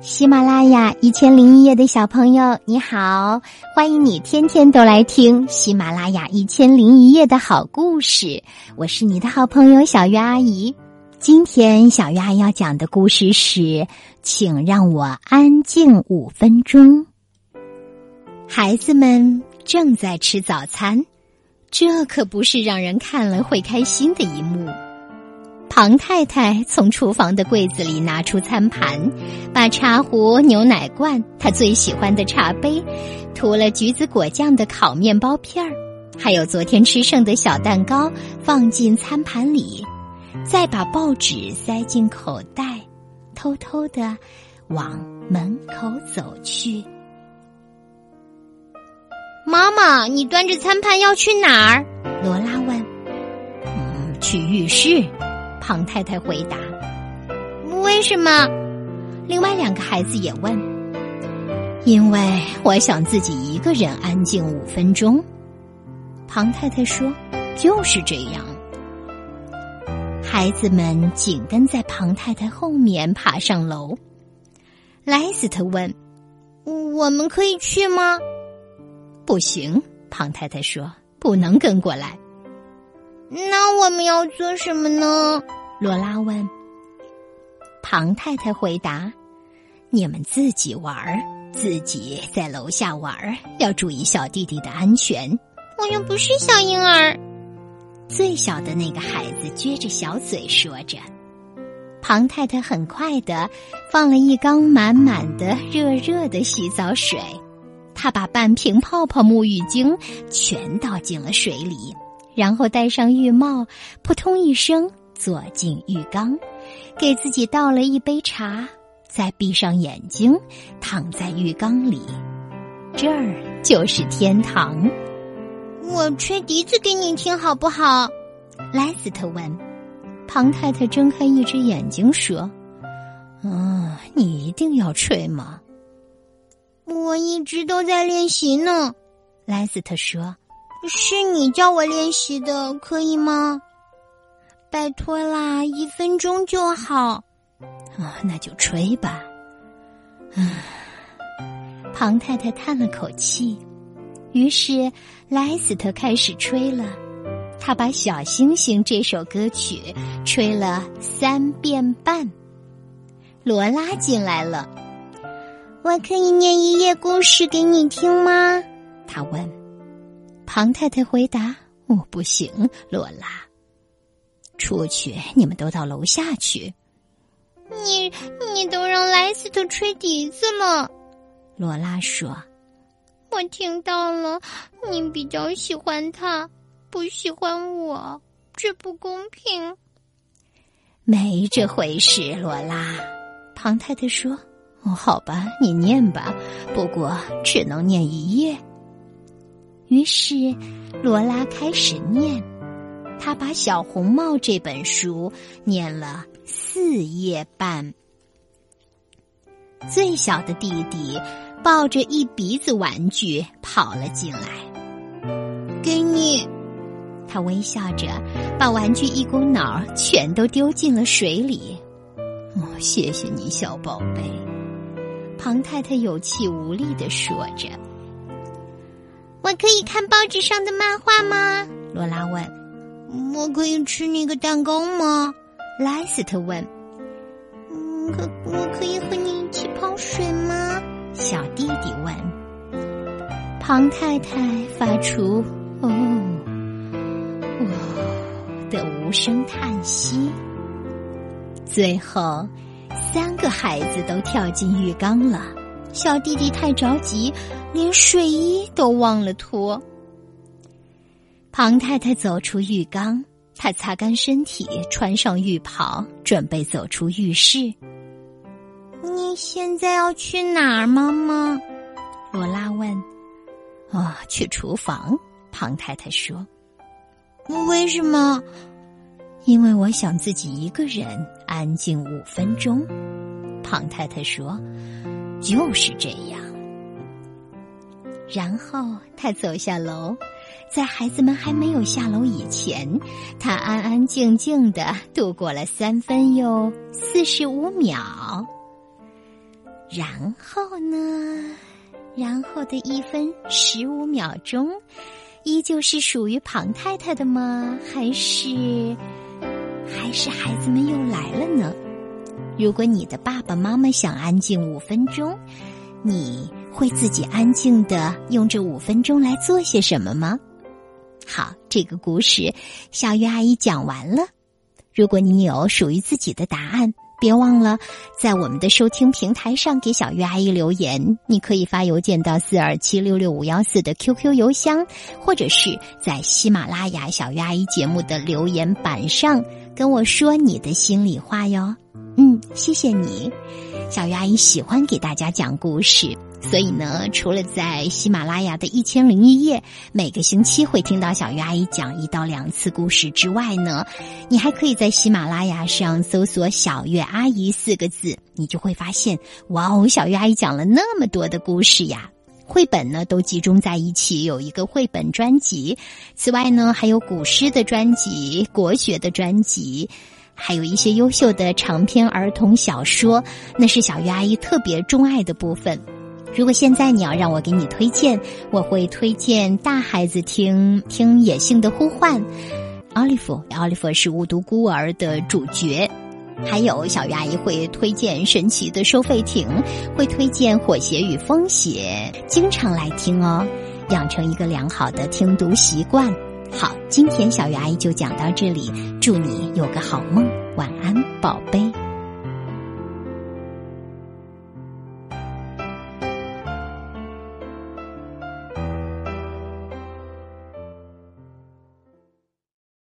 喜马拉雅一千零一夜的小朋友，你好！欢迎你天天都来听喜马拉雅一千零一夜的好故事。我是你的好朋友小鱼阿姨。今天小鱼阿姨要讲的故事是，请让我安静五分钟。孩子们正在吃早餐，这可不是让人看了会开心的一幕。庞太太从厨房的柜子里拿出餐盘，把茶壶、牛奶罐、她最喜欢的茶杯、涂了橘子果酱的烤面包片儿，还有昨天吃剩的小蛋糕放进餐盘里，再把报纸塞进口袋，偷偷的往门口走去。妈妈，你端着餐盘要去哪儿？罗拉问。嗯，去浴室。庞太太回答：“为什么？”另外两个孩子也问：“因为我想自己一个人安静五分钟。”庞太太说：“就是这样。”孩子们紧跟在庞太太后面爬上楼。莱斯特问：“我们可以去吗？”“不行。”庞太太说：“不能跟过来。”那我们要做什么呢？罗拉问。庞太太回答：“你们自己玩儿，自己在楼下玩儿，要注意小弟弟的安全。”我又不是小婴儿。最小的那个孩子撅着小嘴说着。庞太太很快的放了一缸满满的热热的洗澡水，她把半瓶泡泡沐浴精全倒进了水里。然后戴上浴帽，扑通一声坐进浴缸，给自己倒了一杯茶，再闭上眼睛，躺在浴缸里。这儿就是天堂。我吹笛子给你听好不好？莱斯特问。庞太太睁开一只眼睛说：“嗯，你一定要吹吗？”我一直都在练习呢。莱斯特说。是你叫我练习的，可以吗？拜托啦，一分钟就好。啊，那就吹吧。啊，庞太太叹了口气，于是莱斯特开始吹了。他把《小星星》这首歌曲吹了三遍半。罗拉进来了，我可以念一页故事给你听吗？他问。庞太太回答：“我不行，罗拉。出去，你们都到楼下去。你你都让莱斯特吹笛子了。”罗拉说：“我听到了，你比较喜欢他，不喜欢我，这不公平。”没这回事，罗拉。庞太太说：“哦，好吧，你念吧，不过只能念一页。”于是，罗拉开始念。他把《小红帽》这本书念了四页半。最小的弟弟抱着一鼻子玩具跑了进来，给你。他微笑着把玩具一股脑全都丢进了水里。哦，谢谢你，小宝贝。庞太太有气无力的说着。我可以看报纸上的漫画吗？罗拉问。我可以吃那个蛋糕吗？莱斯特问。可我可以和你一起泡水吗？小弟弟问。庞太太发出“哦，哇”的无声叹息。最后，三个孩子都跳进浴缸了。小弟弟太着急。连睡衣都忘了脱。庞太太走出浴缸，她擦干身体，穿上浴袍，准备走出浴室。你现在要去哪儿，妈妈？罗拉问。哦，去厨房。庞太太说。为什么？因为我想自己一个人安静五分钟。庞太太说。就是这样。然后他走下楼，在孩子们还没有下楼以前，他安安静静的度过了三分又四十五秒。然后呢？然后的一分十五秒钟，依旧是属于庞太太的吗？还是还是孩子们又来了呢？如果你的爸爸妈妈想安静五分钟，你会自己安静的用这五分钟来做些什么吗？好，这个故事小鱼阿姨讲完了。如果你有属于自己的答案。别忘了，在我们的收听平台上给小鱼阿姨留言。你可以发邮件到四二七六六五幺四的 QQ 邮箱，或者是在喜马拉雅小鱼阿姨节目的留言板上跟我说你的心里话哟。嗯，谢谢你，小鱼阿姨喜欢给大家讲故事。所以呢，除了在喜马拉雅的一千零一夜每个星期会听到小鱼阿姨讲一到两次故事之外呢，你还可以在喜马拉雅上搜索“小月阿姨”四个字，你就会发现，哇哦，小月阿姨讲了那么多的故事呀！绘本呢都集中在一起，有一个绘本专辑。此外呢，还有古诗的专辑、国学的专辑，还有一些优秀的长篇儿童小说，那是小鱼阿姨特别钟爱的部分。如果现在你要让我给你推荐，我会推荐大孩子听听《野性的呼唤》，奥利弗，奥利弗是无独孤儿的主角，还有小鱼阿姨会推荐《神奇的收费亭》，会推荐《火鞋与风鞋》，经常来听哦，养成一个良好的听读习惯。好，今天小鱼阿姨就讲到这里，祝你有个好梦，晚安，宝贝。